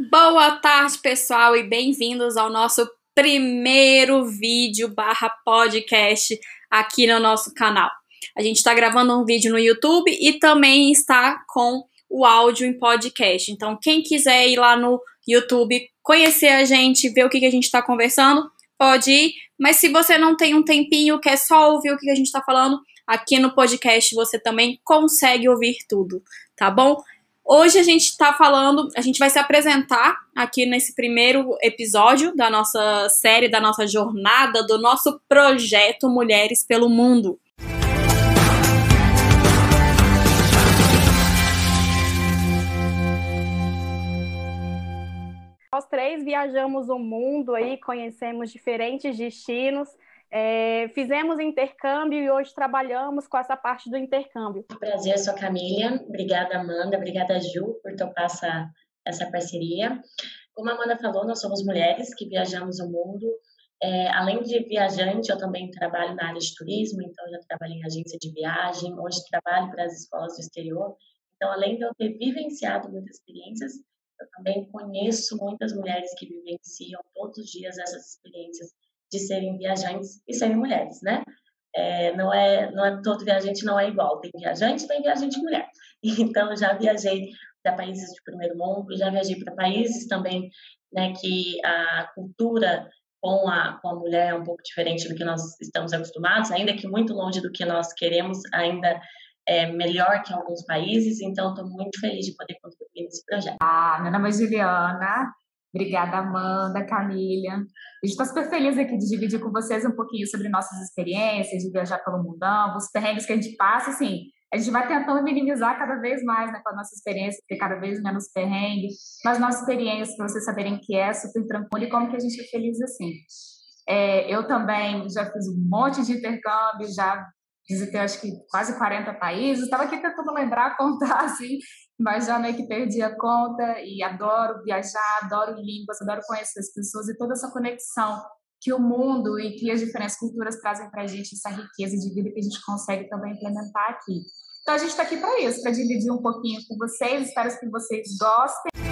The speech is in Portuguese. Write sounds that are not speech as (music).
Boa tarde, pessoal, e bem-vindos ao nosso primeiro vídeo barra podcast aqui no nosso canal. A gente está gravando um vídeo no YouTube e também está com o áudio em podcast. Então, quem quiser ir lá no YouTube, conhecer a gente, ver o que, que a gente está conversando, pode ir. Mas se você não tem um tempinho, quer só ouvir o que a gente está falando, aqui no podcast você também consegue ouvir tudo, tá bom? Hoje a gente está falando, a gente vai se apresentar aqui nesse primeiro episódio da nossa série, da nossa jornada, do nosso projeto Mulheres pelo Mundo. Nós três viajamos o mundo aí, conhecemos diferentes destinos. É, fizemos intercâmbio e hoje trabalhamos com essa parte do intercâmbio. Prazer, sou a Camila. Obrigada, Amanda. Obrigada, Ju, por topar essa, essa parceria. Como a Amanda falou, nós somos mulheres que viajamos o mundo. É, além de viajante, eu também trabalho na área de turismo, então já trabalho em agência de viagem, hoje trabalho para as escolas do exterior. Então, além de eu ter vivenciado muitas experiências, eu também conheço muitas mulheres que vivenciam todos os dias essas experiências de serem viajantes e serem mulheres, né? É, não é não é todo viajante não é igual. Tem viajante tem viajante mulher. (laughs) Então já viajei para países de primeiro mundo já viajei para países também né que a cultura com a com a mulher é um pouco diferente do que nós estamos acostumados ainda que muito longe do que nós queremos ainda é melhor que alguns países. Então estou muito feliz de poder contribuir nesse projeto. Ah meu nome é Juliana Obrigada, Amanda, Camila. A gente está super feliz aqui de dividir com vocês um pouquinho sobre nossas experiências, de viajar pelo mundão, os perrengues que a gente passa, assim, a gente vai tentando minimizar cada vez mais né, com a nossa experiência, ter cada vez menos perrengue, mas nossa experiência, para vocês saberem que é super tranquilo e como que a gente é feliz assim. É, eu também já fiz um monte de intercâmbio, já visitei acho que quase 40 países, estava aqui tentando lembrar, (laughs) contar assim, mas já meio que perdi a conta e adoro viajar, adoro línguas, adoro conhecer as pessoas e toda essa conexão que o mundo e que as diferentes culturas trazem para a gente, essa riqueza de vida que a gente consegue também implementar aqui. Então a gente está aqui para isso, para dividir um pouquinho com vocês, espero que vocês gostem.